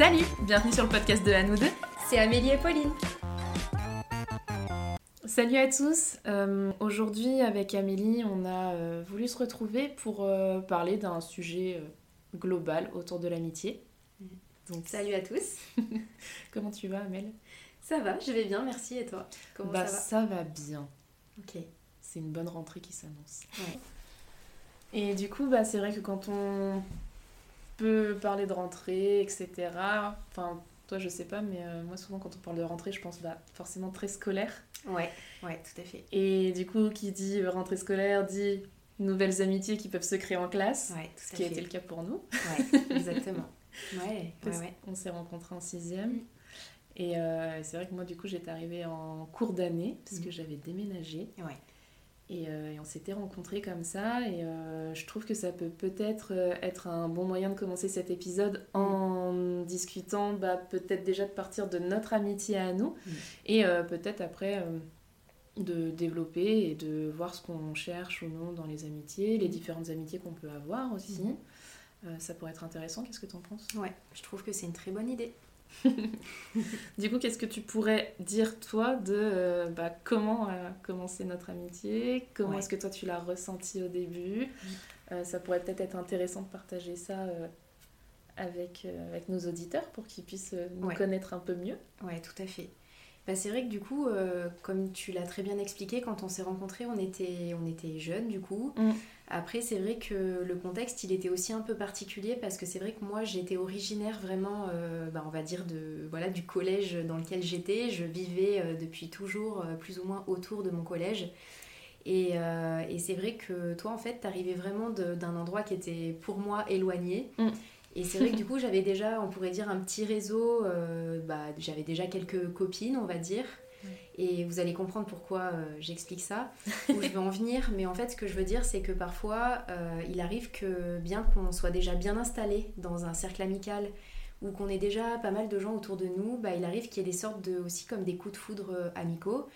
Salut, bienvenue sur le podcast de deux. C'est Amélie et Pauline. Salut à tous. Euh, Aujourd'hui, avec Amélie, on a euh, voulu se retrouver pour euh, parler d'un sujet global autour de l'amitié. Donc, Salut à tous. Comment tu vas, Amel? Ça va, je vais bien, merci. Et toi? Comment Bah, ça va? ça va bien. Ok. C'est une bonne rentrée qui s'annonce. Ouais. Et du coup, bah, c'est vrai que quand on peut parler de rentrée, etc. Enfin, toi, je sais pas, mais euh, moi, souvent, quand on parle de rentrée, je pense bah, forcément très scolaire. Ouais, ouais, tout à fait. Et du coup, qui dit euh, rentrée scolaire dit nouvelles amitiés qui peuvent se créer en classe, Ouais, ce tout à qui a fait. été le cas pour nous. Ouais, exactement. Ouais, ouais, ouais. On s'est rencontrés en sixième. Mm. Et euh, c'est vrai que moi, du coup, j'étais arrivée en cours d'année, parce Mm. que j'avais déménagé. Ouais. Et, euh, et on s'était rencontrés comme ça. Et euh, je trouve que ça peut peut-être euh, être un bon moyen de commencer cet épisode en discutant bah, peut-être déjà de partir de notre amitié à nous. Mm. Et euh, peut-être après de développer et de voir ce qu'on cherche ou non dans les amitiés, les différentes amitiés qu'on peut avoir aussi. Euh, ça pourrait être intéressant. Qu'est-ce que tu en penses? Ouais, je trouve que c'est une très bonne idée. Du coup, qu'est-ce que tu pourrais dire, toi, de euh, bah, comment a commencé notre amitié? Comment Ouais. est-ce que toi, tu l'as ressenti au début? Euh, Ça pourrait peut-être être intéressant de partager ça euh, avec, euh, avec nos auditeurs pour qu'ils puissent euh, nous Ouais. connaître un peu mieux. Ouais, tout à fait. Bah, c'est vrai que du coup, euh, comme tu l'as très bien expliqué, quand on s'est rencontrés, on était, on était jeunes du coup. Mm. Après, c'est vrai que le contexte, il était aussi un peu particulier parce que c'est vrai que moi, j'étais originaire vraiment, euh, bah, on va dire, de, voilà, du collège dans lequel j'étais. Je vivais euh, depuis toujours euh, plus ou moins autour de mon collège. Et, et c'est vrai que toi, en fait, t'arrivais vraiment d'un endroit qui était pour moi éloigné. Mm. Et c'est vrai que du coup, j'avais déjà, on pourrait dire, un petit réseau. bah, j'avais déjà quelques copines, on va dire. Et vous allez comprendre pourquoi euh, j'explique ça, où je veux en venir. Mais en fait, ce que je veux dire, c'est que parfois, euh, il arrive que bien qu'on soit déjà bien installé dans un cercle amical ou qu'on ait déjà pas mal de gens autour de nous, bah, il arrive qu'il y ait des sortes de, aussi comme des coups de foudre euh, amicaux.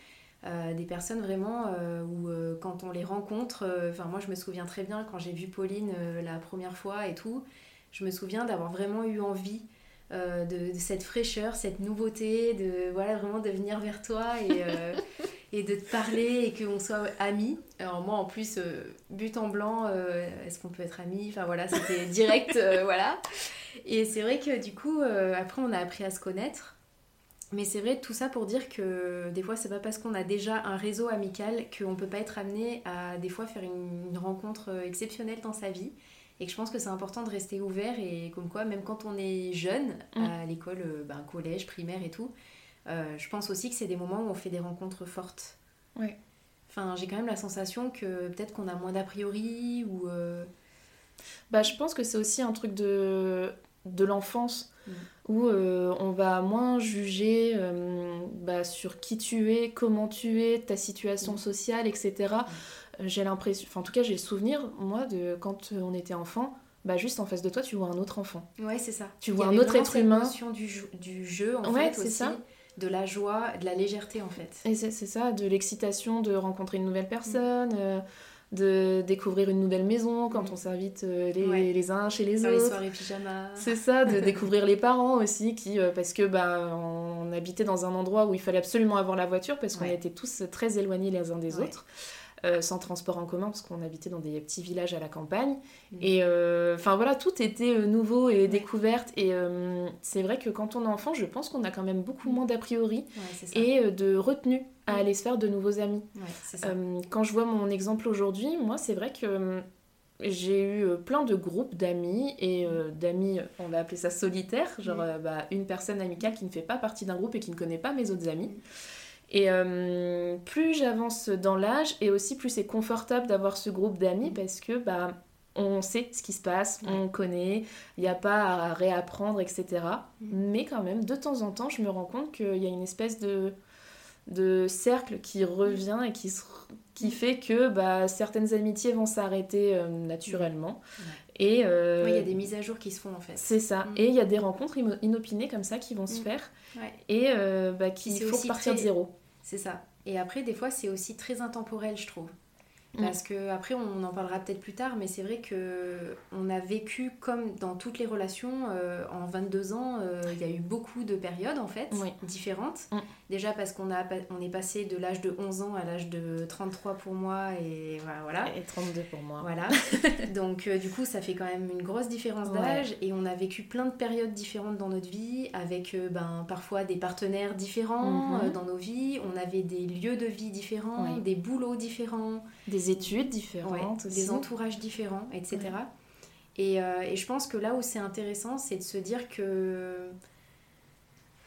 Des personnes vraiment où quand on les rencontre, enfin moi je me souviens très bien quand j'ai vu Pauline la première fois et tout, je me souviens d'avoir vraiment eu envie euh, de, de cette fraîcheur, cette nouveauté, de voilà vraiment de venir vers toi et, euh, et de te parler et qu'on soit amis. Alors moi en plus, euh, but en blanc, est-ce qu'on peut être amis? Enfin voilà, c'était direct, voilà. Et c'est vrai que du coup, après on a appris à se connaître. Mais c'est vrai tout ça pour dire que des fois c'est pas parce qu'on a déjà un réseau amical qu'on peut pas être amené à des fois faire une, une rencontre exceptionnelle dans sa vie et que je pense que c'est important de rester ouvert et comme quoi même quand on est jeune Mm. à l'école, euh, ben, collège, primaire et tout, euh, je pense aussi que c'est des moments où on fait des rencontres fortes. Ouais. Enfin j'ai quand même la sensation que peut-être qu'on a moins d'a priori ou euh, Bah, je pense que c'est aussi un truc de, de l'enfance Mm. où euh, on va moins juger bah, sur qui tu es, comment tu es, ta situation Mm. sociale, etc. Euh, J'ai l'impression, enfin en tout cas j'ai le souvenir, moi, de quand on était enfant, bah juste en face de toi tu vois un autre enfant. Ouais, c'est ça. Tu vois un autre être humain. notion du, jeu- du jeu, en Ouais, fait, aussi, ça. de la joie, de la légèreté, en fait. Et c'est c'est ça, de l'excitation de rencontrer une nouvelle personne, euh, de découvrir une nouvelle maison quand Mm. on s'invite euh, les, Ouais. les uns chez les Faire les autres. soirées pyjama. C'est ça, de découvrir les parents aussi, qui, euh, parce que bah, on habitait dans un endroit où il fallait absolument avoir la voiture, parce qu'on Ouais. était tous très éloignés les uns des Ouais. autres, euh, sans transport en commun, parce qu'on habitait dans des petits villages à la campagne. Mm. Et euh, enfin voilà, tout était euh, nouveau et découverte. Et c'est vrai que quand on est enfant, je pense qu'on a quand même beaucoup moins d'a priori Ouais, et de retenue à Mm. aller se faire de nouveaux amis. Ouais, c'est ça. Euh, quand je vois mon exemple aujourd'hui, moi, c'est vrai que euh, j'ai eu euh, plein de groupes d'amis et euh, d'amis, on va appeler ça solitaires, genre Mm. bah, une personne amicale qui ne fait pas partie d'un groupe et qui ne connaît pas mes autres amis. Mm. Et plus j'avance dans l'âge et aussi plus c'est confortable d'avoir ce groupe d'amis parce que bah, on sait ce qui se passe, Ouais. on connaît, il n'y a pas à réapprendre, etc. Mais quand même, de temps en temps, je me rends compte qu'il y a une espèce de, de cercle qui revient et qui, se- qui fait que bah, certaines amitiés vont s'arrêter euh, naturellement. Et euh, Ouais, il y a des mises à jour qui se font en fait. c'est ça. Mm. Et il y a des rencontres inopinées comme ça qui vont se Mm. faire Ouais. et euh, bah, qui aussi repartir de zéro. C'est ça. Et après, des fois, c'est aussi très intemporel, je trouve. Mm. Parce que après, on en parlera peut-être plus tard, mais c'est vrai que on a vécu comme dans toutes les relations. Euh, en 22 ans, euh, il y a eu beaucoup de périodes en fait différentes. Mm. Déjà parce qu'on a on est passé de l'âge de 11 ans à l'âge de 33 pour moi et voilà. Et 32 pour moi. Voilà. Donc euh, du coup, ça fait quand même une grosse différence d'âge et on a vécu plein de périodes différentes dans notre vie avec ben parfois des partenaires différents mm-hmm. dans nos vies. On avait des lieux de vie différents, des boulots différents, des études différentes, des entourages différents, etc. Et, euh, et, je pense que là où c'est intéressant, c'est de se dire que.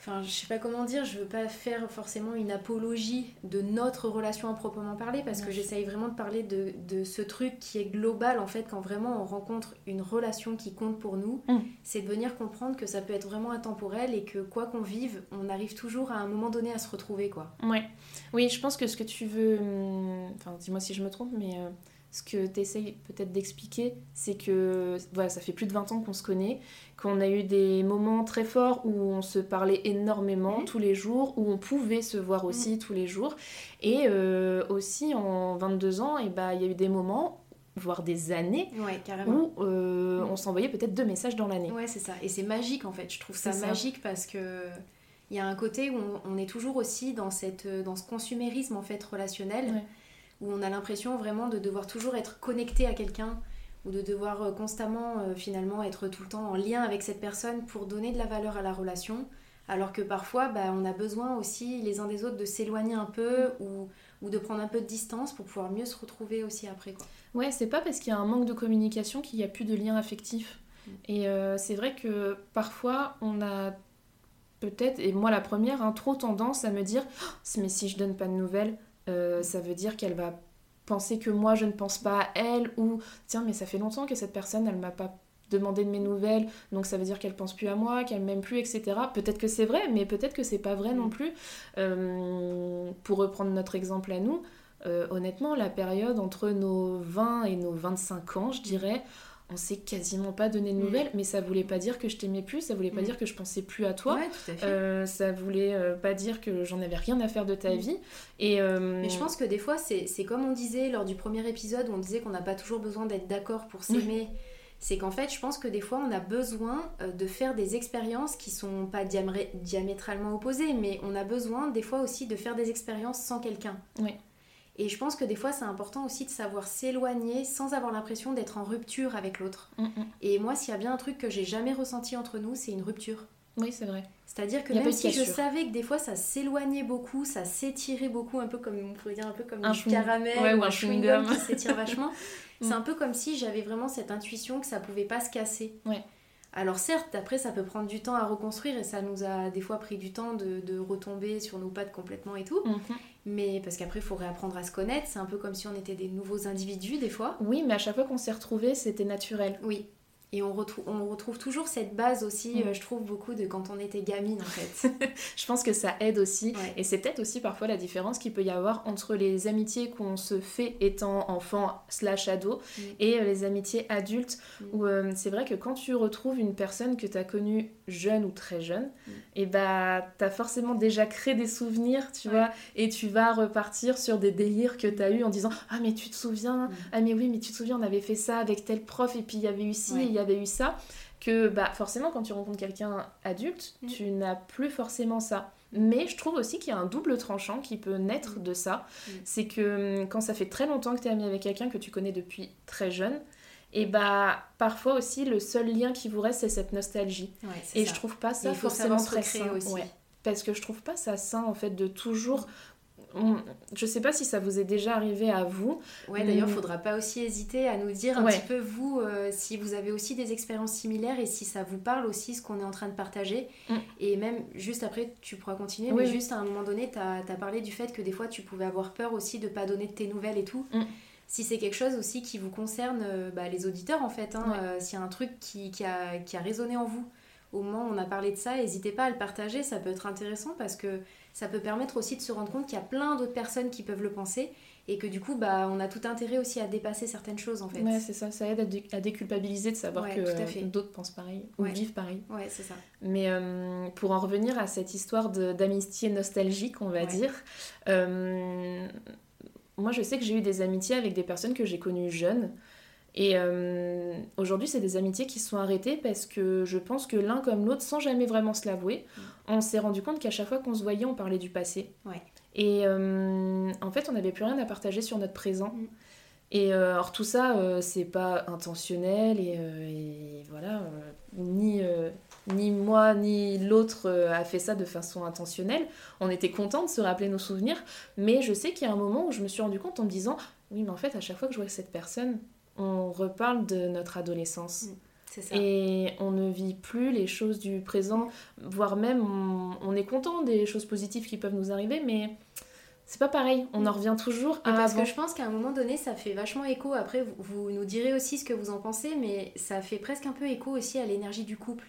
Enfin, je sais pas comment dire, je veux pas faire forcément une apologie de notre relation à proprement parler, parce que j'essaye vraiment de parler de, de, ce truc qui est global en fait, quand vraiment on rencontre une relation qui compte pour nous, mm. c'est de venir comprendre que ça peut être vraiment intemporel et que quoi qu'on vive, on arrive toujours à un moment donné à se retrouver, quoi. Ouais. Oui, je pense que ce que tu veux. Hum, enfin, dis-moi si je me trompe, mais. Euh, ce que tu essayes peut-être d'expliquer, c'est que voilà, ça fait plus de 20 ans qu'on se connaît, qu'on a eu des moments très forts où on se parlait énormément tous les jours, où on pouvait se voir aussi tous les jours. Et euh, aussi en 22 ans, et bah, il y a eu des moments voire des années où euh, on s'envoyait peut-être deux messages dans l'année. Ouais, c'est ça. Et c'est magique en fait. Je trouve ça, magique parce que il y a un côté où on, est toujours aussi dans, cette, dans ce consumérisme en fait relationnel où on a l'impression vraiment de devoir toujours être connecté à quelqu'un ou de devoir euh, constamment euh, finalement être tout le temps en lien avec cette personne pour donner de la valeur à la relation, alors que parfois bah, on a besoin aussi les uns des autres de s'éloigner un peu ou, ou, de prendre un peu de distance pour pouvoir mieux se retrouver aussi après. Quoi. Ouais, c'est pas parce qu'il y a un manque de communication qu'il n'y a plus de lien affectif. Mm. Et euh, c'est vrai que parfois on a peut-être, et moi la première, hein, trop tendance à me dire oh, mais si je donne pas de nouvelles, euh, ça veut dire qu'elle va penser que moi je ne pense pas à elle ou tiens mais ça fait longtemps que cette personne elle m'a pas demandé de mes nouvelles donc ça veut dire qu'elle pense plus à moi qu'elle m'aime plus etc peut-être que c'est vrai mais peut-être que c'est pas vrai non plus. Euh, pour reprendre notre exemple à nous euh, honnêtement la période entre nos 20 et nos 25 ans je dirais on s'est quasiment pas donné de mm. nouvelles, mais ça voulait pas dire que je t'aimais plus, ça voulait pas mm. dire que je pensais plus à toi, euh, ça voulait euh, pas dire que j'en avais rien à faire de ta mm. vie. Et euh, Mais je pense que des fois, c'est comme on disait lors du premier épisode où on disait qu'on n'a pas toujours besoin d'être d'accord pour s'aimer. C'est qu'en fait, je pense que des fois, on a besoin de faire des expériences qui sont pas diamétralement opposées, mais on a besoin des fois aussi de faire des expériences sans quelqu'un. Oui. Et je pense que des fois, c'est important aussi de savoir s'éloigner sans avoir l'impression d'être en rupture avec l'autre. Mm, mm. Et moi, s'il y a bien un truc que j'ai jamais ressenti entre nous, c'est une rupture. Oui, c'est vrai. C'est-à-dire que même si je savais que des fois ça s'éloignait beaucoup, ça s'étirait beaucoup, un peu comme on pourrait dire un peu comme un caramel ou un chewing-gum qui s'étire vachement, c'est mm. un peu comme si j'avais vraiment cette intuition que ça pouvait pas se casser. Ouais. Alors certes, après, ça peut prendre du temps à reconstruire et ça nous a des fois pris du temps de, retomber sur nos pattes complètement et tout. Mais parce qu'après, il faut réapprendre à se connaître. C'est un peu comme si on était des nouveaux individus des fois. Oui, mais à chaque fois qu'on s'est retrouvés, c'était naturel. Oui. Et on retrouve, on retrouve toujours cette base aussi, mm. euh, je trouve, beaucoup de quand on était gamine en fait. je pense que ça aide aussi. Et c'est peut-être aussi parfois la différence qu'il peut y avoir entre les amitiés qu'on se fait étant enfant slash ado mm. et euh, les amitiés adultes. Mm. Où euh, c'est vrai que quand tu retrouves une personne que tu as connue jeune ou très jeune, et bah t'as forcément déjà créé des souvenirs, tu vois, et tu vas repartir sur des délires que tu as eu en disant Ah, mais tu te souviens, ah, mais oui, mais tu te souviens, on avait fait ça avec tel prof, et puis il y avait eu ci, y avait eu ça, que bah, forcément quand tu rencontres quelqu'un adulte, mm. tu n'as plus forcément ça. Mais je trouve aussi qu'il y a un double tranchant qui peut naître mm. de ça. Mm. C'est que hum, quand ça fait très longtemps que tu es ami avec quelqu'un que tu connais depuis très jeune, et bah parfois aussi le seul lien qui vous reste c'est cette nostalgie. et je trouve pas ça forcément très sain. Aussi. Parce que je trouve pas ça sain en fait de toujours je sais pas si ça vous est déjà arrivé à vous. Ouais, d'ailleurs, il faudra pas aussi hésiter à nous dire un petit peu, vous, euh, si vous avez aussi des expériences similaires et si ça vous parle aussi ce qu'on est en train de partager. Mm. Et même juste après, tu pourras continuer, mais juste à un moment donné, tu as, parlé du fait que des fois, tu pouvais avoir peur aussi de pas donner de tes nouvelles et tout. Mm. Si c'est quelque chose aussi qui vous concerne, euh, bah, les auditeurs en fait, hein, euh, s'il y a un truc qui, qui, a, qui a résonné en vous au moment où on a parlé de ça, n'hésitez pas à le partager, ça peut être intéressant parce que ça peut permettre aussi de se rendre compte qu'il y a plein d'autres personnes qui peuvent le penser et que du coup bah on a tout intérêt aussi à dépasser certaines choses en fait. Ouais, c'est ça, ça aide à, déculpabiliser de savoir que d'autres pensent pareil ou vivent pareil. Ouais, c'est ça. Mais euh, pour en revenir à cette histoire d'amitié nostalgique, on va dire, euh, moi, je sais que j'ai eu des amitiés avec des personnes que j'ai connues jeunes. Et euh, aujourd'hui, c'est des amitiés qui se sont arrêtées parce que je pense que l'un comme l'autre, sans jamais vraiment se l'avouer, mm. on s'est rendu compte qu'à chaque fois qu'on se voyait, on parlait du passé. Et euh, en fait, on n'avait plus rien à partager sur notre présent. Mm. Et euh, alors tout ça, c'est pas intentionnel et, voilà, ni, ni moi ni l'autre a fait ça de façon intentionnelle. On était content de se rappeler nos souvenirs, mais je sais qu'il y a un moment où je me suis rendu compte en me disant, oui mais en fait à chaque fois que je vois cette personne, on reparle de notre adolescence. Mm, ça. Et on ne vit plus les choses du présent, voire même on, est content des choses positives qui peuvent nous arriver, mais c'est pas pareil. On en revient toujours à. Parce que je pense qu'à un moment donné, ça fait vachement écho. Après, vous, nous direz aussi ce que vous en pensez, mais ça fait presque un peu écho aussi à l'énergie du couple.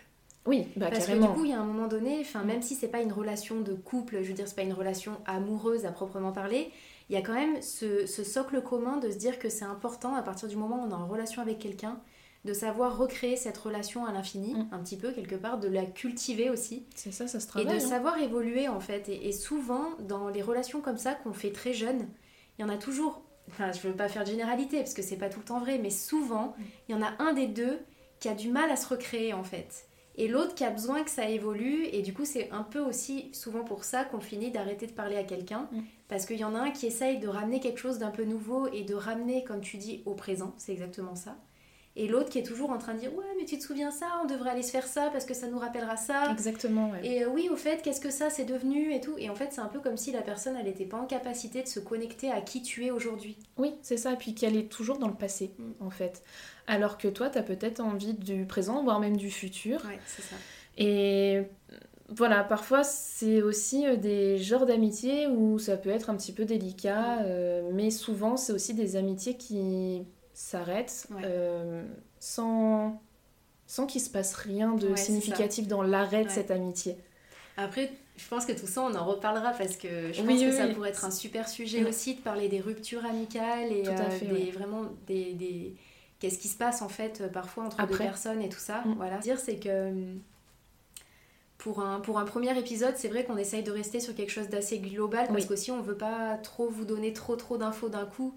Oui, bah, Parce que du coup, il y a un moment donné, enfin, même si c'est pas une relation de couple, je veux dire, c'est pas une relation amoureuse à proprement parler, il y a quand même ce, socle commun de se dire que c'est important à partir du moment où on est en relation avec quelqu'un de savoir recréer cette relation à l'infini, mm. un petit peu quelque part, de la cultiver aussi. C'est ça, ça se travaille. Et de hein. savoir évoluer en fait. Et, souvent, dans les relations comme ça qu'on fait très jeune, il y en a toujours, enfin je veux pas faire de généralité parce que c'est pas tout le temps vrai, mais souvent, mm. il y en a un des deux qui a du mal à se recréer en fait et l'autre qui a besoin que ça évolue. Et du coup, c'est un peu aussi souvent pour ça qu'on finit d'arrêter de parler à quelqu'un. Mm. Parce qu'il y en a un qui essaye de ramener quelque chose d'un peu nouveau et de ramener, comme tu dis, au présent. C'est exactement ça. Et l'autre qui est toujours en train de dire Ouais, mais tu te souviens ça, on devrait aller se faire ça parce que ça nous rappellera ça. Exactement. Et euh, oui, au fait, qu'est-ce que ça c'est devenu et tout. Et en fait, c'est un peu comme si la personne, elle n'était pas en capacité de se connecter à qui tu es aujourd'hui. Oui, c'est ça. Et puis qu'elle est toujours dans le passé, mm. en fait. Alors que toi, tu as peut-être envie du présent, voire même du futur. Ouais, c'est ça. Et voilà, parfois c'est aussi euh, des genres d'amitié où ça peut être un petit peu délicat, euh, mais souvent c'est aussi des amitiés qui s'arrêtent euh, sans, sans qu'il se passe rien de significatif dans l'arrêt de cette amitié. Après, je pense que tout ça, on en reparlera parce que je pense que ça pourrait être un super sujet aussi de parler des ruptures amicales et des, vraiment des, des... qu'est-ce qui se passe en fait parfois entre deux personnes et tout ça. Mm. Voilà. Dire c'est que pour un, pour un premier épisode, c'est vrai qu'on essaye de rester sur quelque chose d'assez global parce qu'aussi on veut pas trop vous donner trop trop d'infos d'un coup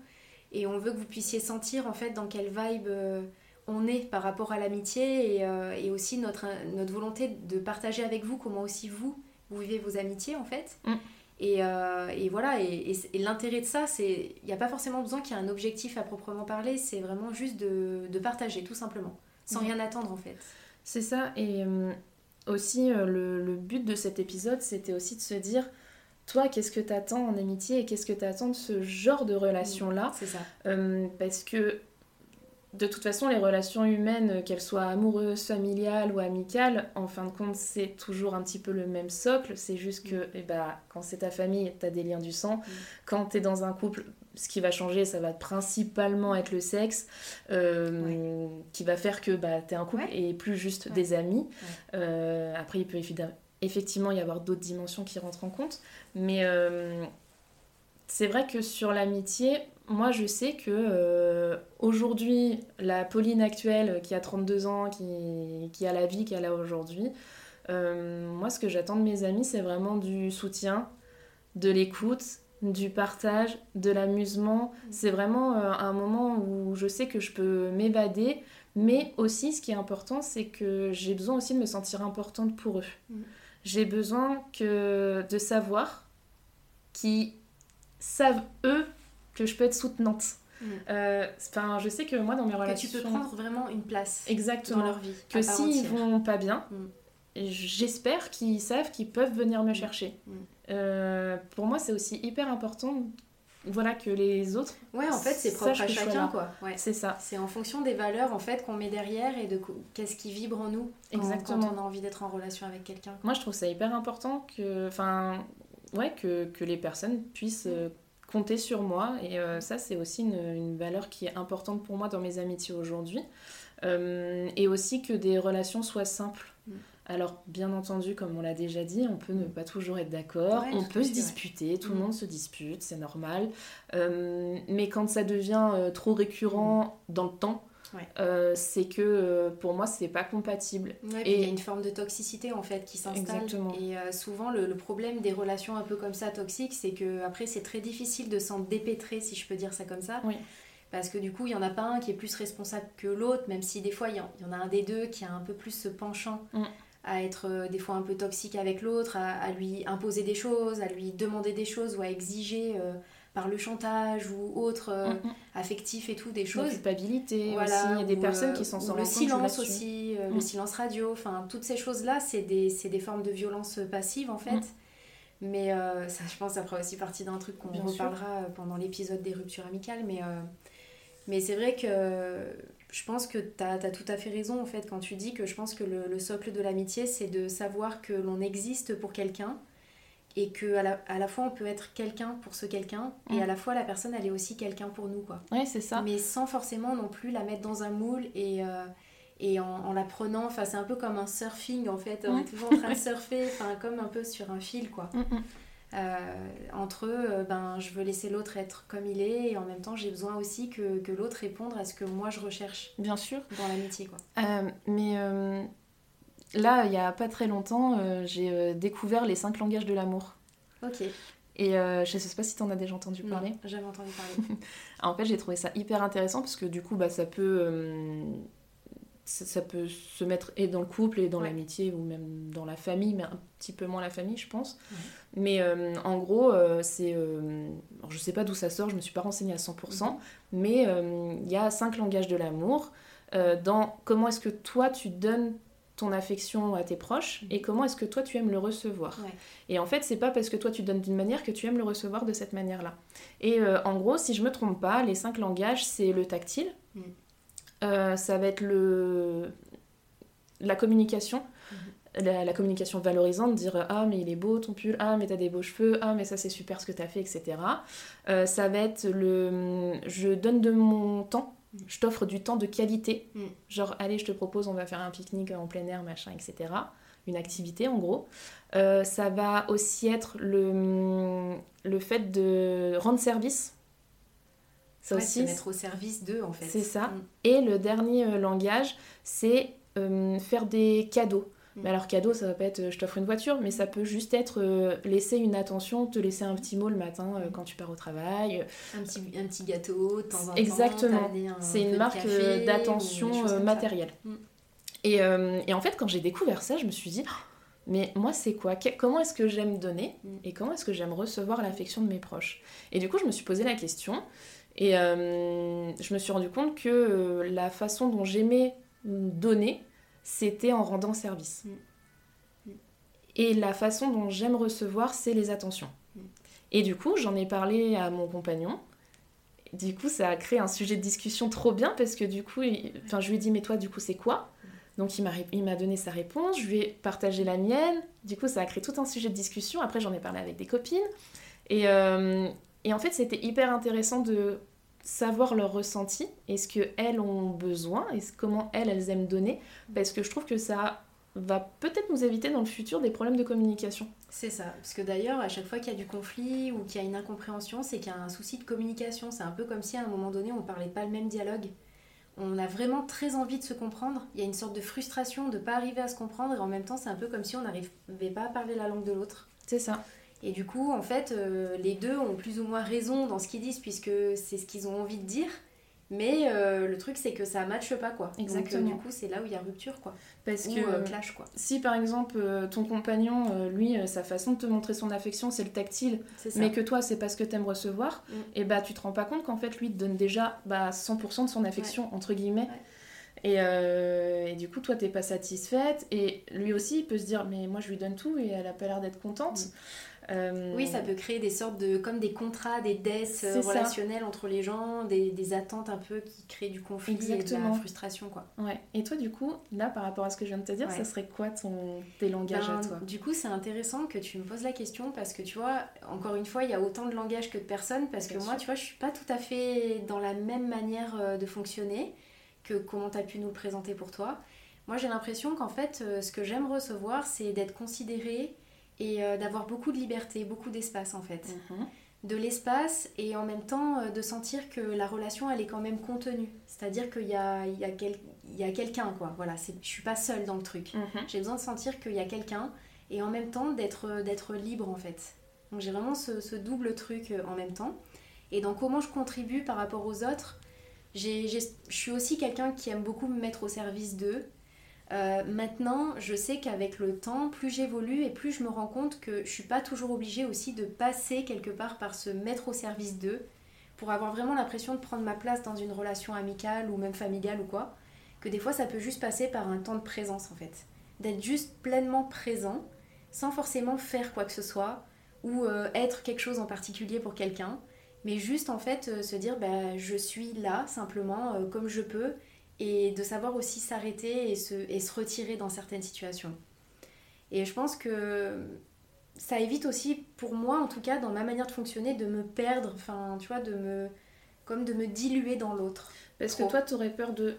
et on veut que vous puissiez sentir en fait dans quelle vibe euh, on est par rapport à l'amitié et, euh, et, aussi notre, notre volonté de partager avec vous comment aussi vous, vous vivez vos amitiés en fait. Mm. Et, euh, et, voilà, et, et l'intérêt de ça, c'est il n'y a pas forcément besoin qu'il y ait un objectif à proprement parler, c'est vraiment juste de, de, partager tout simplement, sans mm. rien attendre en fait. C'est ça, et aussi, le, but de cet épisode, c'était aussi de se dire, toi, qu'est-ce que tu attends en amitié et qu'est-ce que tu attends de ce genre de relation-là C'est ça. Euh, parce que de toute façon, les relations humaines, qu'elles soient amoureuses, familiales ou amicales, en fin de compte, c'est toujours un petit peu le même socle. C'est juste que eh ben, quand c'est ta famille, tu as des liens du sang. Mm. Quand tu es dans un couple, ce qui va changer, ça va principalement être le sexe, euh, qui va faire que bah, tu es un couple et plus juste des amis. Euh, après, il peut effectivement y avoir d'autres dimensions qui rentrent en compte. Mais euh, c'est vrai que sur l'amitié, moi je sais que euh, aujourd'hui, la Pauline actuelle qui a 32 ans, qui, qui a la vie qu'elle a aujourd'hui, euh, moi ce que j'attends de mes amis, c'est vraiment du soutien, de l'écoute, du partage, de l'amusement. C'est vraiment un moment où je sais que je peux m'évader, mais aussi ce qui est important, c'est que j'ai besoin aussi de me sentir importante pour eux. Mm. J'ai besoin que de savoir qui savent eux que je peux être soutenante. Mm. Euh, je sais que moi dans mes relations, que tu peux prendre vraiment une place exactement dans leur vie. Que s'ils vont pas bien, mm. j'espère qu'ils savent qu'ils peuvent venir me mm. chercher. Euh, pour moi, c'est aussi hyper important. Voilà que les autres. Ouais, en fait, c'est propre à chacun, quoi. Ouais. C'est ça. C'est en fonction des valeurs en fait qu'on met derrière et de qu'est-ce qui vibre en nous quand, Exactement. quand on a envie d'être en relation avec quelqu'un. Moi, je trouve ça hyper important que, enfin, ouais, que, que les personnes puissent euh, compter sur moi. Et euh, ça, c'est aussi une, valeur qui est importante pour moi dans mes amitiés aujourd'hui. Euh, et aussi que des relations soient simples. Alors, bien entendu, comme on l'a déjà dit, on peut ne pas toujours être d'accord, on peut se disputer, tout le mm. monde se dispute, c'est normal. mais quand ça devient trop récurrent mm. dans le temps, euh, c'est que euh, pour moi c'est pas compatible. et il y a une forme de toxicité en fait qui s'installe. Et euh, souvent le, problème des relations un peu comme ça toxiques, c'est que après c'est très difficile de s'en dépêtrer si je peux dire ça comme ça. Parce que du coup il y en a pas un qui est plus responsable que l'autre, même si des fois il y, en a un des deux qui a un peu plus ce penchant. Mm. À être des fois un peu toxique avec l'autre, à, lui imposer des choses, à lui demander des choses ou à exiger par le chantage ou autre euh, mm, mm. affectif et tout des choses. la culpabilité aussi il y a des personnes qui s'en sortent le silence aussi euh, le mm. silence radio enfin toutes ces choses là c'est des, des, formes de violence passive en fait. Mais euh, ça je pense ça fera aussi partie d'un truc qu'on reparlera pendant l'épisode des ruptures amicales mais mais c'est vrai que je pense que tu as, tout à fait raison en fait quand tu dis que je pense que le socle de l'amitié c'est de savoir que l'on existe pour quelqu'un et que à la, à la, fois on peut être quelqu'un pour ce quelqu'un et mm. à la fois la personne elle est aussi quelqu'un pour nous quoi. Ouais, c'est ça. Mais sans forcément non plus la mettre dans un moule et euh, et en, en, la prenant enfin c'est un peu comme un surfing en fait, on est toujours en train de surfer enfin comme un peu sur un fil quoi. Mm, mm. Entre eux, euh, ben, je veux laisser l'autre être comme il est et en même temps j'ai besoin aussi que, que l'autre réponde à ce que moi je recherche. Bien sûr. Dans l'amitié quoi. mais là, il y a pas très longtemps, euh, j'ai euh, découvert les cinq langages de l'amour. Ok. Et euh, je sais pas si tu en as déjà entendu parler. J'avais entendu parler. en fait, j'ai trouvé ça hyper intéressant parce que du coup, bah, ça peut. Ça, peut se mettre et dans le couple et dans l'amitié ou même dans la famille, mais un petit peu moins la famille, je pense. Mais en gros, c'est. je sais pas d'où ça sort, je me suis pas renseignée à 100%, mhm. mais il y a cinq langages de l'amour. dans comment est-ce que toi tu donnes ton affection à tes proches et comment est-ce que toi tu aimes le recevoir. Et en fait, c'est pas parce que toi tu donnes d'une manière que tu aimes le recevoir de cette manière-là. Et euh, en gros, si je me trompe pas, les cinq langages, c'est le tactile, mm. Euh, ça va être le la communication. Mm-hmm. La, communication valorisante, dire ah mais il est beau ton pull, ah mais t'as des beaux cheveux, ah mais ça c'est super ce que t'as fait, etc. Euh, ça va être le je donne de mon temps je t'offre du temps de qualité. Mm. Genre, allez, je te propose, on va faire un pique-nique en plein air, machin, etc. Une activité, en gros. Euh, ça va aussi être le, le fait de rendre service. Ça aussi. mettre au service d'eux, en fait. C'est ça. Mm. Et le dernier euh, langage, c'est euh, faire des cadeaux. Mais alors cadeau, ça va pas être euh, je t'offre une voiture, mais ça peut juste être euh, laisser une attention, te laisser un petit mot le matin euh, quand tu pars au travail. Un petit, un petit gâteau, de temps en Exactement. C'est une marque d'attention matérielle. Mm. Et, et, en fait, quand j'ai découvert ça, je me suis dit, oh, mais moi, c'est quoi? Comment est-ce que j'aime donner? Mm. et comment est-ce que j'aime recevoir l'affection de mes proches? Et du coup, je me suis posé la question et je me suis rendu compte que la façon dont j'aimais donner, c'était en rendant service. Mm. Et la façon dont j'aime recevoir, c'est les attentions. Mm. Et du coup, j'en ai parlé à mon compagnon. Du coup, ça a créé un sujet de discussion trop bien parce que du coup, enfin, je lui ai dit, mais toi, du coup, c'est quoi? Donc, il m'a donné sa réponse, je lui ai partagé la mienne. Du coup, ça a créé tout un sujet de discussion. Après, j'en ai parlé avec des copines. Et, euh, et en fait, c'était hyper intéressant de savoir leur ressenti et ce qu'elles ont besoin? Et comment elles, elles aiment donner, parce que je trouve que ça va peut-être nous éviter dans le futur des problèmes de communication. C'est ça, parce que d'ailleurs, à chaque fois qu'il y a du conflit ou qu'il y a une incompréhension, c'est qu'il y a un souci de communication. C'est un peu comme si à un moment donné, on parlait pas le même dialogue. On a vraiment très envie de se comprendre. Il y a une sorte de frustration de ne pas arriver à se comprendre et en même temps, c'est un peu comme si on n'arrivait pas à parler la langue de l'autre. C'est ça. Et du coup, en fait, euh, les deux ont plus ou moins raison dans ce qu'ils disent, puisque c'est ce qu'ils ont envie de dire. Mais euh, le truc, c'est que ça matche pas, quoi. Exactement. Donc, euh, du coup, c'est là où il y a rupture, quoi. Parce que clash, quoi. Si par exemple, ton compagnon, lui, sa façon de te montrer son affection, c'est le tactile, mais que toi, c'est pas ce que t'aimes recevoir, mm. et bah, tu te rends pas compte qu'en fait, lui, te donne déjà bah, 100% de son affection, entre guillemets. Et, et, du coup, toi, t'es pas satisfaite. Et lui aussi, il peut se dire, mais moi, je lui donne tout et elle a pas l'air d'être contente. Mm. Euh, oui, ça peut créer des sortes de. comme des contrats, des dettes euh, relationnelles entre les gens, des, des, attentes un peu qui créent du conflit et de la frustration, quoi. Ouais. Et toi, du coup, là, par rapport à ce que je viens de te dire, ça serait quoi ton, tes langages à ben, toi? Du coup, c'est intéressant que tu me poses la question parce que tu vois, encore une fois, il y a autant de langages que de personnes parce que moi, tu vois, je suis pas tout à fait dans la même manière euh, de fonctionner que comment tu as pu nous le présenter pour toi. Moi, j'ai l'impression qu'en fait, ce que j'aime recevoir, c'est d'être considérée et euh, d'avoir beaucoup de liberté, beaucoup d'espace en fait. Mhm. de l'espace et en même temps euh, de sentir que la relation elle est quand même contenue. C'est-à-dire qu'il y a, il y a, quel- a quelqu'un quoi. Voilà, je suis pas seule dans le truc. Mhm. J'ai besoin de sentir qu'il y a quelqu'un et en même temps d'être, d'être libre en fait. Donc j'ai vraiment ce, ce double truc euh, en même temps. Et dans comment je contribue par rapport aux autres, je suis aussi quelqu'un qui aime beaucoup me mettre au service d'eux. Euh, maintenant, je sais qu'avec le temps, plus j'évolue et plus je me rends compte que je suis pas toujours obligée aussi de passer quelque part par se mettre au service d'eux pour avoir vraiment l'impression de prendre ma place dans une relation amicale ou même familiale ou quoi. Que des fois, ça peut juste passer par un temps de présence en fait. D'être juste pleinement présent sans forcément faire quoi que ce soit ou euh, être quelque chose en particulier pour quelqu'un, mais juste en fait euh, se dire bah, je suis là simplement comme je peux et de savoir aussi s'arrêter et se, et se retirer dans certaines situations. Et je pense que ça évite aussi, pour moi en tout cas, dans ma manière de fonctionner, de me perdre, enfin tu vois, de me, comme de me diluer dans l'autre. Parce Trop. que toi, t'aurais peur de,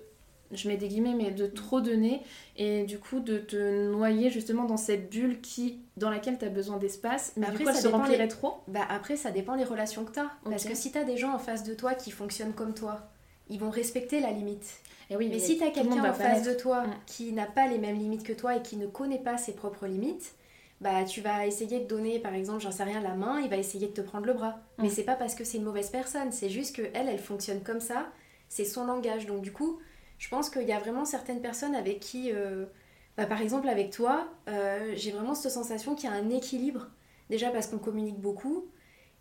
je mets des guillemets, mais de trop donner et du coup de te noyer justement dans cette bulle qui, dans laquelle t'as besoin d'espace, mais Après, du coup ça se remplirait les- trop. Bah après, ça dépend les relations que tu as. Parce que si tu as des gens en face de toi qui fonctionnent comme toi, ils vont respecter la limite. Et oui, Mais si tu as quelqu'un en face de toi Mm. qui n'a pas les mêmes limites que toi et qui ne connaît pas ses propres limites, bah tu vas essayer de donner par exemple, j'en sais rien, la main, il va essayer de te prendre le bras. Mais Mm. c'est pas parce que c'est une mauvaise personne, c'est juste que elle elle fonctionne comme ça, c'est son langage. Donc du coup, je pense qu'il y a vraiment certaines personnes avec qui euh, bah, par exemple avec toi, euh, j'ai vraiment cette sensation qu'il y a un équilibre. Déjà parce qu'on communique beaucoup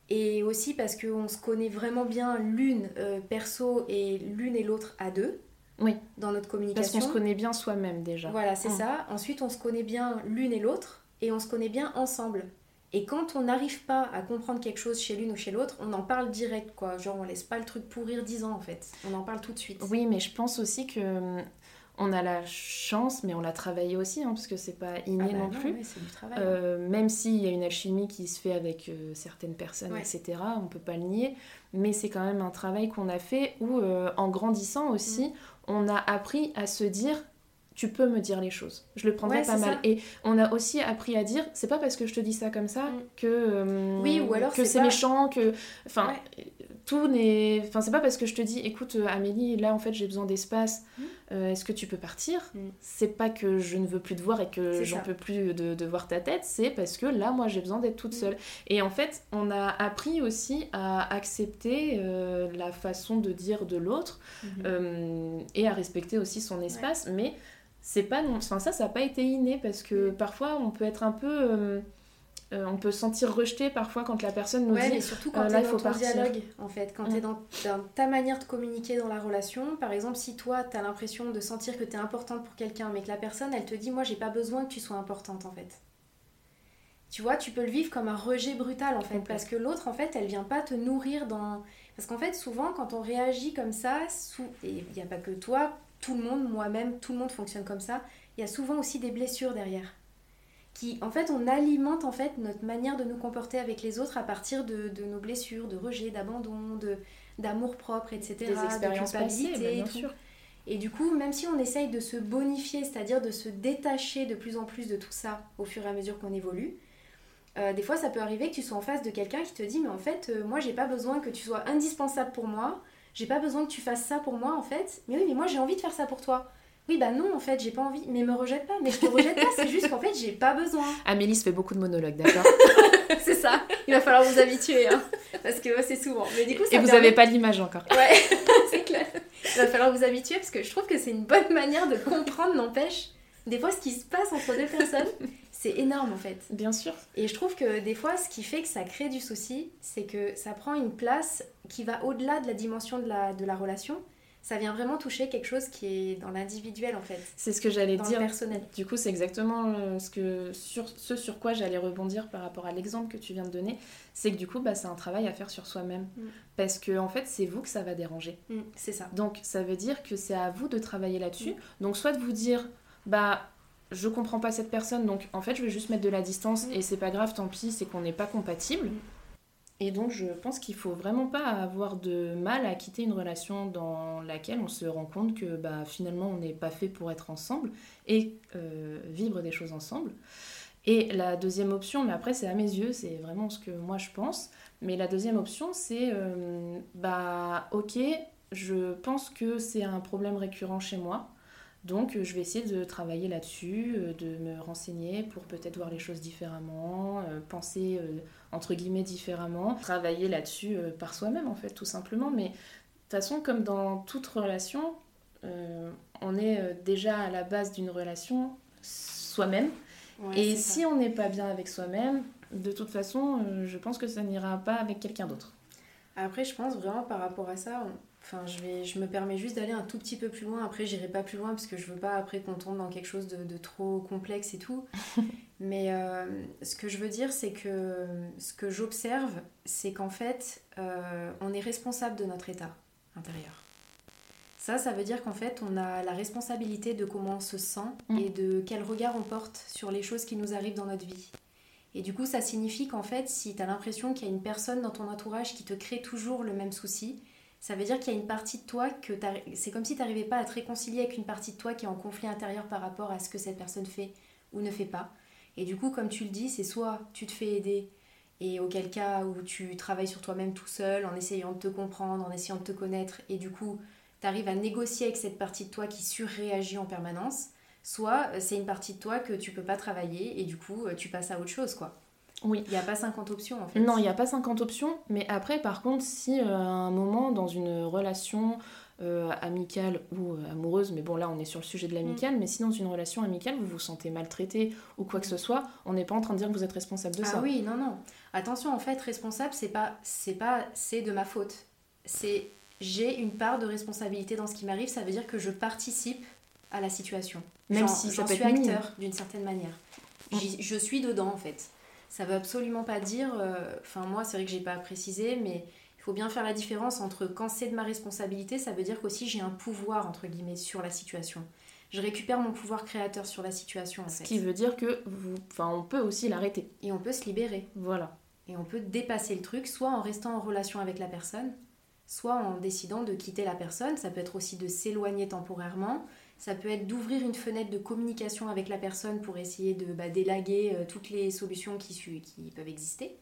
et aussi parce qu'on se connaît vraiment bien l'une euh, perso et l'une et l'autre à deux. Oui. Dans notre Parce communication. qu'on se connaît bien soi-même déjà. Voilà, c'est Mm. ça. Ensuite, on se connaît bien l'une et l'autre et on se connaît bien ensemble. Et quand on n'arrive pas à comprendre quelque chose chez l'une ou chez l'autre, on en parle direct, quoi. Genre, on laisse pas le truc pourrir 10 ans, en fait. On en parle tout de suite. Oui, mais je pense aussi que hum, on a la chance, mais on l'a travaillé aussi, hein, parce que c'est pas Ah inné bah non plus. ouais, c'est du travail. Euh, même s'il y a une alchimie qui se fait avec euh, certaines personnes, Ouais. etc., on peut pas le nier, mais c'est quand même un travail qu'on a fait où, euh, en grandissant aussi, Mm. On a appris à se dire tu peux me dire les choses. Je le prendrais Ouais, pas mal. ça. Et on a aussi appris à dire c'est pas parce que je te dis ça comme ça Mm. que, euh, Oui, ou alors que c'est c'est pas- méchant, que. Enfin, Ouais. Tout n'est. Enfin, c'est pas parce que je te dis écoute, euh, Amélie, là en fait j'ai besoin d'espace, Mm. euh, est-ce que tu peux partir Mm. C'est pas que je ne veux plus te voir et que j'en peux plus de, de voir ta tête, c'est parce que là moi j'ai besoin d'être toute Mm. seule. Et en fait, on a appris aussi à accepter euh, la façon de dire de l'autre Mhm. euh, et à respecter aussi son espace, mais c'est pas non enfin ça ça n'a pas été inné parce que parfois on peut être un peu euh, on peut se sentir rejeté parfois quand la personne nous Ouais, dit mais surtout quand euh, tu là, es il dans faut ton partir. dialogue, en fait. Quand Mm. tu es dans, dans ta manière de communiquer dans la relation, par exemple, si toi, tu as l'impression de sentir que tu es importante pour quelqu'un, mais que la personne, elle te dit, moi, j'ai pas besoin que tu sois importante, en fait. Tu vois, tu peux le vivre comme un rejet brutal, en fait. Parce que l'autre, en fait, elle vient pas te nourrir dans... Parce qu'en fait, souvent, quand on réagit comme ça, sous... et il n'y a pas que toi, tout le monde, moi-même, tout le monde fonctionne comme ça, il y a souvent aussi des blessures derrière qui en fait on alimente en fait notre manière de nous comporter avec les autres à partir de, de nos blessures, de rejet, d'abandon, de d'amour propre, etc. des de expériences passées, culpabilité bah, bien sûr. Et du coup, même si on essaye de se bonifier, c'est-à-dire de se détacher de plus en plus de tout ça au fur et à mesure qu'on évolue, euh, des fois ça peut arriver que tu sois en face de quelqu'un qui te dit mais en fait euh, moi j'ai pas besoin que tu sois indispensable pour moi, j'ai pas besoin que tu fasses ça pour moi en fait, mais oui mais moi j'ai envie de faire ça pour toi. Oui bah non en fait j'ai pas envie, mais me rejette pas, mais je te rejette pas, c'est juste qu'en fait j'ai pas besoin. Amélie se fait beaucoup de monologues, d'accord? C'est ça, il va falloir vous habituer hein, parce que ouais, c'est souvent. Mais du coup ça Et vous permet- avez pas l'image encore. Ouais, c'est clair. Il va falloir vous habituer parce que je trouve que c'est une bonne manière de comprendre, n'empêche. Des fois, ce qui se passe entre deux personnes, c'est énorme en fait. Bien sûr. Et je trouve que des fois, ce qui fait que ça crée du souci, c'est que ça prend une place qui va au-delà de la dimension de la, de la relation. Ça vient vraiment toucher quelque chose qui est dans l'individuel en fait, C'est ce que j'allais dire. le personnel. Du coup, c'est exactement euh, ce, que, sur, ce sur quoi j'allais rebondir par rapport à l'exemple que tu viens de donner. C'est que du coup, bah, c'est un travail à faire sur soi-même. Mm. Parce que, en fait, c'est vous que ça va déranger. Mm, c'est ça. Donc, ça veut dire que c'est à vous de travailler là-dessus. Mm. Donc, soit de vous dire, bah, je comprends pas cette personne, donc en fait, je vais juste mettre de la distance et c'est pas grave, tant pis, c'est qu'on n'est pas compatible. Et donc, je pense qu'il faut vraiment pas avoir de mal à quitter une relation dans laquelle on se rend compte que bah, finalement, on n'est pas fait pour être ensemble et euh, vivre des choses ensemble. Et la deuxième option, mais après c'est à mes yeux, c'est vraiment ce que moi je pense, mais la deuxième option c'est, euh, bah ok, je pense que c'est un problème récurrent chez moi, donc je vais essayer de travailler là-dessus, euh, de me renseigner pour peut-être voir les choses différemment, euh, penser entre guillemets différemment, travailler là-dessus par soi-même en fait tout simplement, mais de toute façon comme dans toute relation, on est déjà à la base d'une relation soi-même. Et si on n'est pas bien avec soi-même, de toute façon, euh, je pense que ça n'ira pas avec quelqu'un d'autre. Après, je pense vraiment par rapport à ça, enfin, je, vais, je me permets juste d'aller un tout petit peu plus loin. Après, j'irai pas plus loin parce que je veux pas après qu'on tombe dans quelque chose de, trop complexe et tout. Mais euh, ce que je veux dire, c'est que ce que j'observe, c'est qu'en fait, euh, on est responsable de notre état intérieur. Ça, ça veut dire qu'en fait, on a la responsabilité de comment on se sent mm. et de quel regard on porte sur les choses qui nous arrivent dans notre vie. Et du coup, ça signifie qu'en fait, si tu as l'impression qu'il y a une personne dans ton entourage qui te crée toujours le même souci, ça veut dire qu'il y a une partie de toi que c'est comme si tu n'arrivais pas à te réconcilier avec une partie de toi qui est en conflit intérieur par rapport à ce que cette personne fait ou ne fait pas. Et du coup, comme tu le dis, c'est soit tu te fais aider, et auquel cas où tu travailles sur toi-même tout seul en essayant de te comprendre, en essayant de te connaître, et du coup, tu arrives à négocier avec cette partie de toi qui surréagit en permanence, soit euh, c'est une partie de toi que tu peux pas travailler et du coup euh, tu passes à autre chose quoi. Oui. Il n'y a pas 50 options en fait. Non, il n'y a pas 50 options, mais après par contre si euh, à un moment dans une relation amicale ou amoureuse, mais bon là on est sur le sujet de l'amicale, mm. mais si dans une relation amicale vous vous sentez maltraité ou quoi que ce soit, on n'est pas en train de dire que vous êtes responsable de ah ça. Ah oui, non, non. Attention, en fait, responsable, c'est pas, c'est pas, c'est de ma faute. C'est j'ai une part de responsabilité dans ce qui m'arrive, ça veut dire que je participe à la situation. Même si j'en suis acteur d'une certaine manière. Mm. Je suis dedans en fait. Ça veut absolument pas dire. Euh, enfin, moi, c'est vrai que j'ai pas précisé, mais il faut bien faire la différence entre quand c'est de ma responsabilité, ça veut dire qu'aussi j'ai un pouvoir entre guillemets sur la situation. Je récupère mon pouvoir créateur sur la situation en Ce qui veut dire que vous, enfin, on peut aussi l'arrêter. Et on peut se libérer. Voilà. Et on peut dépasser le truc, soit en restant en relation avec la personne, soit en décidant de quitter la personne, ça peut être aussi de s'éloigner temporairement, ça peut être d'ouvrir une fenêtre de communication avec la personne pour essayer de bah, délaguer euh, toutes les solutions qui, peuvent exister.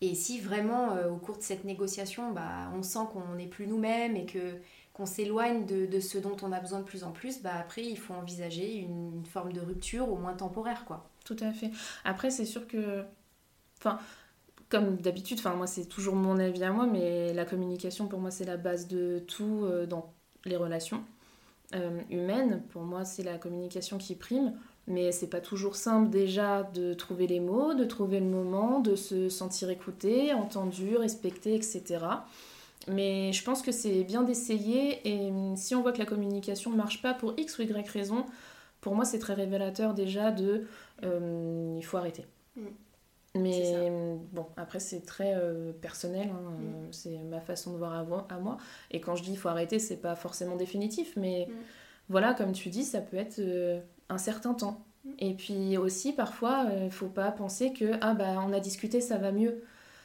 Et si vraiment euh, au cours de cette négociation, bah, on sent qu'on n'est plus nous-mêmes et que qu'on s'éloigne de, ce dont on a besoin de plus en plus, bah après il faut envisager une, une forme de rupture au moins temporaire quoi. Tout à fait. Après c'est sûr que, enfin comme d'habitude, enfin moi c'est toujours mon avis à moi, mais la communication pour moi c'est la base de tout euh, dans les relations euh, humaines. Pour moi c'est la communication qui prime, mais c'est pas toujours simple déjà de trouver les mots, de trouver le moment, de se sentir écouté, entendu, respecté, etc. Mais je pense que c'est bien d'essayer et si on voit que la communication ne marche pas pour X ou Y raison, pour moi c'est très révélateur déjà de euh, il faut arrêter. Mm. Mais bon, après c'est très euh, personnel, hein, mm. euh, c'est ma façon de voir à, moi. Et quand je dis il faut arrêter, c'est pas forcément définitif, mais mm. voilà, comme tu dis, ça peut être euh, un certain temps. Mm. Et puis aussi, parfois, il faut pas penser que ah bah on a discuté, ça va mieux.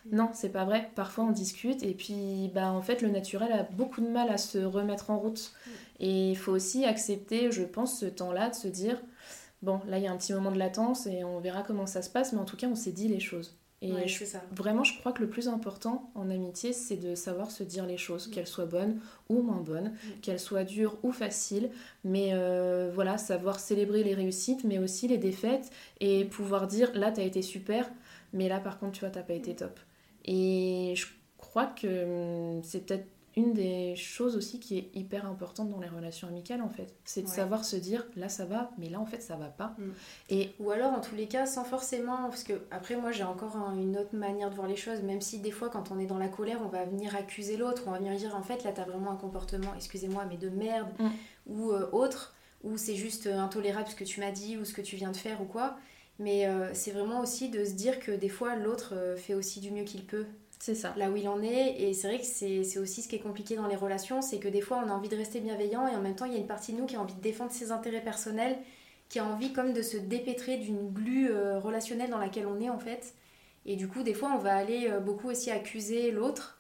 Non, c'est pas vrai. Parfois on discute et puis bah en fait le naturel a beaucoup de mal à se remettre en route. Et il faut aussi accepter, je pense, ce temps-là de se dire bon, là il y a un petit moment de latence et on verra comment ça se passe, mais en tout cas on s'est dit les choses. Et vraiment, je crois que le plus important en amitié, c'est de savoir se dire les choses, mm. qu'elles soient bonnes ou moins bonnes, mm. qu'elles soient dures ou faciles, mais euh, voilà, savoir célébrer les réussites, mais aussi les défaites, et pouvoir dire là, t'as été super, mais là, par contre, tu vois, t'as pas été mm. top. Et je crois que hum, c'est peut-être une des choses aussi qui est hyper importante dans les relations amicales en fait, c'est de savoir se dire là ça va, mais là en fait ça va pas. Mm. Et ou alors en tous les cas sans forcément, parce que après moi j'ai encore une autre manière de voir les choses, même si des fois quand on est dans la colère on va venir accuser l'autre, on va venir dire en fait là t'as vraiment un comportement, excusez-moi mais de merde mm. ou euh, autre, ou c'est juste euh, intolérable ce que tu m'as dit ou ce que tu viens de faire ou quoi. Mais euh, c'est vraiment aussi de se dire que des fois l'autre fait aussi du mieux qu'il peut c'est ça. Là où il en est. Et c'est vrai que c'est aussi ce qui est compliqué dans les relations, c'est que des fois on a envie de rester bienveillant et en même temps il y a une partie de nous qui a envie de défendre ses intérêts personnels, qui a envie comme de se dépêtrer d'une glu euh, relationnelle dans laquelle on est en fait. Et du coup des fois on va aller euh, beaucoup aussi accuser l'autre.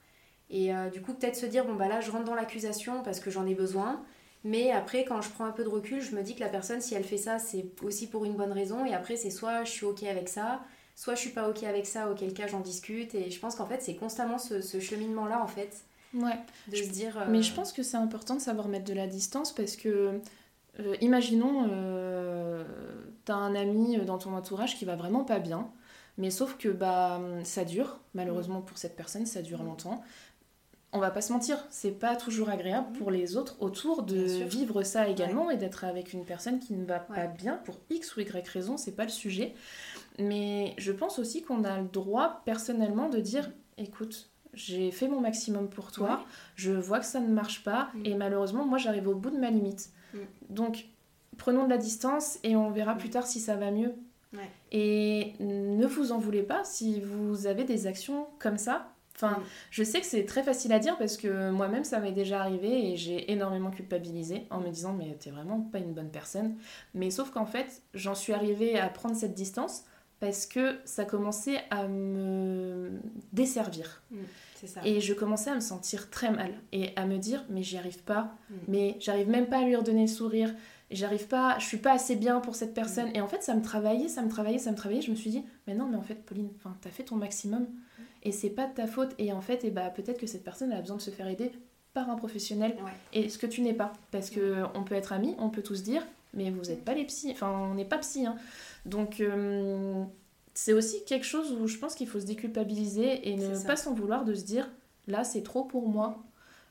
Et euh, du coup peut-être se dire bon bah là je rentre dans l'accusation parce que j'en ai besoin. Mais après, quand je prends un peu de recul, je me dis que la personne, si elle fait ça, c'est aussi pour une bonne raison. Et après, c'est soit je suis OK avec ça, soit je suis pas OK avec ça, auquel cas j'en discute. Et je pense qu'en fait, c'est constamment ce, cheminement-là, en fait. Ouais. De se dire. Mais je pense que c'est important de savoir mettre de la distance parce que euh, imaginons, euh, t'as un ami dans ton entourage qui va vraiment pas bien, mais sauf que bah ça dure, malheureusement pour cette personne, ça dure longtemps. On va pas se mentir, c'est pas toujours agréable pour les autres autour de vivre ça également et d'être avec une personne qui ne va pas bien pour X ou Y raison, c'est pas le sujet. Mais je pense aussi qu'on a le droit personnellement de dire écoute, j'ai fait mon maximum pour toi, je vois que ça ne marche pas mm. et malheureusement moi j'arrive au bout de ma limite. Mm. Donc, prenons de la distance et on verra plus tard si ça va mieux. Et ne vous en voulez pas si vous avez des actions comme ça. Enfin, mm. je sais que c'est très facile à dire parce que moi-même ça m'est déjà arrivé et j'ai énormément culpabilisé en me disant mais t'es vraiment pas une bonne personne. Mais sauf qu'en fait j'en suis arrivée à prendre cette distance parce que ça commençait à me desservir. Mm. Et je commençais à me sentir très mal et à me dire mais j'y arrive pas, mm. mais j'arrive même pas à lui redonner le sourire, j'arrive pas, je suis pas assez bien pour cette personne. Mm. Et en fait ça me travaillait, ça me travaillait, ça me travaillait. Je me suis dit mais non mais en fait Pauline, enfin t'as fait ton maximum et c'est pas de ta faute. Et en fait et bah peut-être que cette personne a besoin de se faire aider par un professionnel et ce que tu n'es pas parce que on peut être amis, on peut tous dire mais vous n'êtes pas les psys, enfin on n'est pas psy. Hein. Donc euh, c'est aussi quelque chose où je pense qu'il faut se déculpabiliser et ne pas s'en vouloir de se dire là c'est trop pour moi.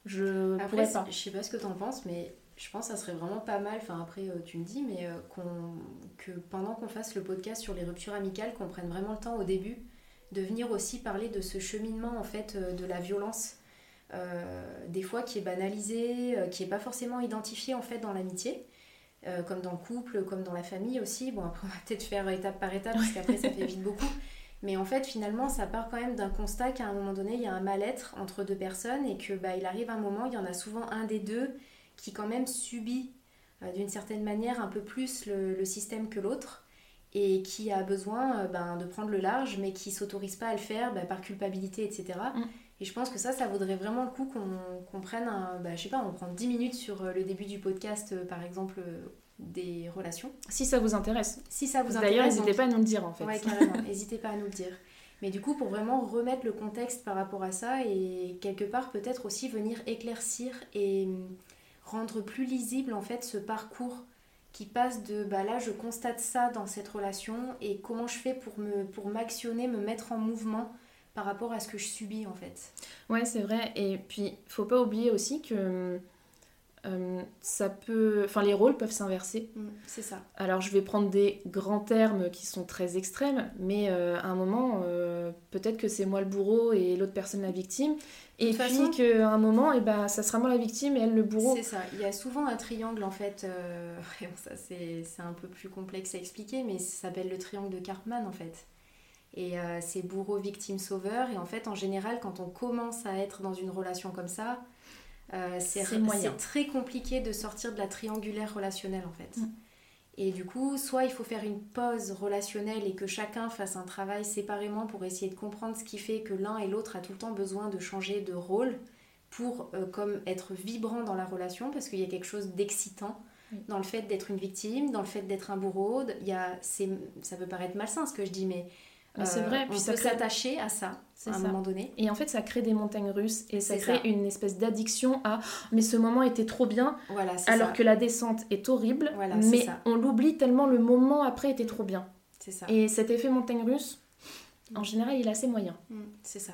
Je après, pourrais pas. Je sais pas ce que tu en penses, mais je pense que ça serait vraiment pas mal. Enfin, après, euh, tu me dis, mais euh, que pendant qu'on fasse le podcast sur les ruptures amicales, qu'on prenne vraiment le temps au début de venir aussi parler de ce cheminement en fait de la violence, des fois qui est banalisé, qui est pas forcément identifié en fait dans l'amitié. Euh, comme dans le couple, comme dans la famille aussi. Bon, après, on va peut-être faire étape par étape, parce qu'après, ça fait vite beaucoup. Mais en fait, finalement, ça part quand même d'un constat qu'à un moment donné, il y a un mal-être entre deux personnes et que bah, il arrive un moment, il y en a souvent un des deux qui quand même subit euh, d'une certaine manière un peu plus le, système que l'autre et qui a besoin euh, ben, de prendre le large, mais qui s'autorise pas à le faire bah, par culpabilité, etc. Mm. Et je pense que ça, ça vaudrait vraiment le coup qu'on prenne, un, bah, je sais pas, on prend 10 minutes sur euh, le début du podcast, euh, par exemple, euh, des relations. Si ça vous intéresse. Si ça vous intéresse. D'ailleurs, n'hésitez pas à nous le dire en fait. Ouais, carrément, n'hésitez pas à nous le dire. Mais du coup, pour vraiment remettre le contexte par rapport à ça et quelque part peut-être aussi venir éclaircir et hum, rendre plus lisible en fait ce parcours qui passe de bah là je constate ça dans cette relation et comment je fais pour me pour m'actionner, me mettre en mouvement par rapport à ce que je subis en fait. Ouais, c'est vrai. Et puis, faut pas oublier aussi que euh, ça peut. Enfin, les rôles peuvent s'inverser. Mm, c'est ça. Alors, je vais prendre des grands termes qui sont très extrêmes, mais euh, à un moment, euh, peut-être que c'est moi le bourreau et l'autre personne la victime. Et puis façon... qu'à un moment, et eh ben, ça sera moi la victime et elle le bourreau. C'est ça. Il y a souvent un triangle en fait. ça, c'est un peu plus complexe à expliquer, mais ça s'appelle le triangle de Cartman en fait. Et euh, c'est bourreau, victime, sauveur. Et en fait, en général, quand on commence à être dans une relation comme ça, euh, c'est très compliqué de sortir de la triangulaire relationnelle en fait. Mm. Et du coup, soit il faut faire une pause relationnelle et que chacun fasse un travail séparément pour essayer de comprendre ce qui fait que l'un et l'autre a tout le temps besoin de changer de rôle pour euh, comme être vibrant dans la relation parce qu'il y a quelque chose d'excitant dans le fait d'être une victime, dans le fait d'être un bourreau. Il y a, ça peut paraître malsain ce que je dis, mais c'est vrai, euh, puis ça peut s'attacher à ça à un moment donné. Et en fait, ça crée des montagnes russes et ça crée une espèce d'addiction à mais ce moment était trop bien, voilà, alors que la descente est horrible, mais on l'oublie tellement le moment après était trop bien. C'est ça. Et cet effet montagne russe, en général, il est assez moyen. Mm, c'est ça.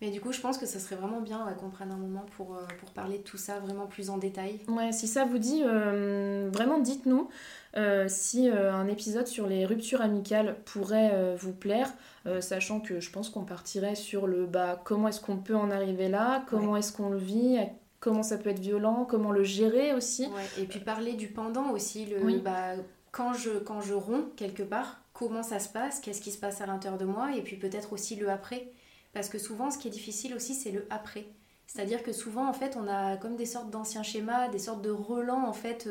Mais du coup, je pense que ça serait vraiment bien qu'on prenne un moment pour, euh, pour parler de tout ça vraiment plus en détail. Ouais, si ça vous dit, euh, vraiment dites-nous. Euh, si un épisode sur les ruptures amicales pourrait vous plaire, sachant que je pense qu'on partirait sur le bah, comment est-ce qu'on peut en arriver là, comment est-ce qu'on le vit, comment ça peut être violent, comment le gérer aussi. Et puis parler du pendant aussi, le, bah, quand, je, quand je romps quelque part, comment ça se passe, qu'est-ce qui se passe à l'intérieur de moi, et puis peut-être aussi le après. Parce que souvent, ce qui est difficile aussi, c'est le après. C'est-à-dire que souvent, en fait, on a comme des sortes d'anciens schémas, des sortes de relents, en fait,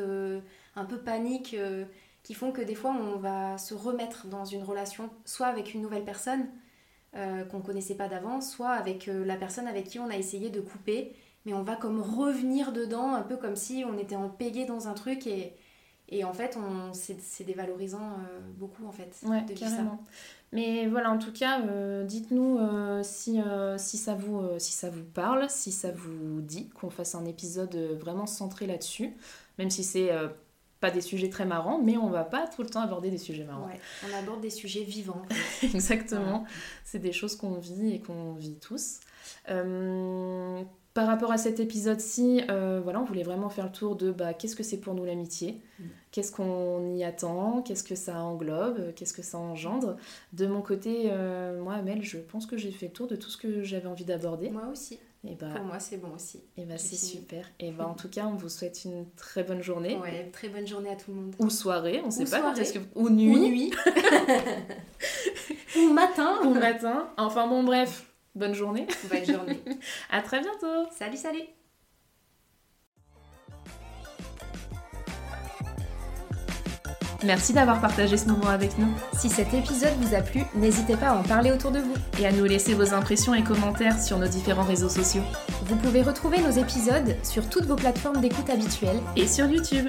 un peu panique, euh, qui font que des fois on va se remettre dans une relation, soit avec une nouvelle personne euh, qu'on ne connaissait pas d'avant, soit avec euh, la personne avec qui on a essayé de couper, mais on va comme revenir dedans, un peu comme si on était empégué dans un truc et, et en fait, on, c'est, dévalorisant euh, beaucoup en fait ouais, de carrément. Mais voilà, en tout cas, euh, dites-nous euh, si, si, ça vous, si ça vous parle, si ça vous dit qu'on fasse un épisode vraiment centré là-dessus, même si c'est pas des sujets très marrants, mais on va pas tout le temps aborder des sujets marrants. Ouais, on aborde des sujets vivants. Exactement, c'est des choses qu'on vit et qu'on vit tous. Par rapport à cet épisode-ci, euh, voilà, on voulait vraiment faire le tour de bah, qu'est-ce que c'est pour nous l'amitié, mm. qu'est-ce qu'on y attend, qu'est-ce que ça englobe, qu'est-ce que ça engendre? De mon côté, euh, moi, Amel, je pense que j'ai fait le tour de tout ce que j'avais envie d'aborder. Moi aussi. Et bah, pour moi, c'est bon aussi. Et bah, c'est super. Et bah, en tout cas, on vous souhaite une très bonne journée. Ouais, très bonne journée à tout le monde. Ou soirée, on ne sait pas. Que... Ou nuit. Ou nuit. Ou matin. Ou matin. Enfin bon, bref. Bonne journée. Bonne journée. à très bientôt. Salut, salut. Merci d'avoir partagé ce moment avec nous. Si cet épisode vous a plu, n'hésitez pas à en parler autour de vous. Et à nous laisser vos impressions et commentaires sur nos différents réseaux sociaux. Vous pouvez retrouver nos épisodes sur toutes vos plateformes d'écoute habituelles. Et sur YouTube.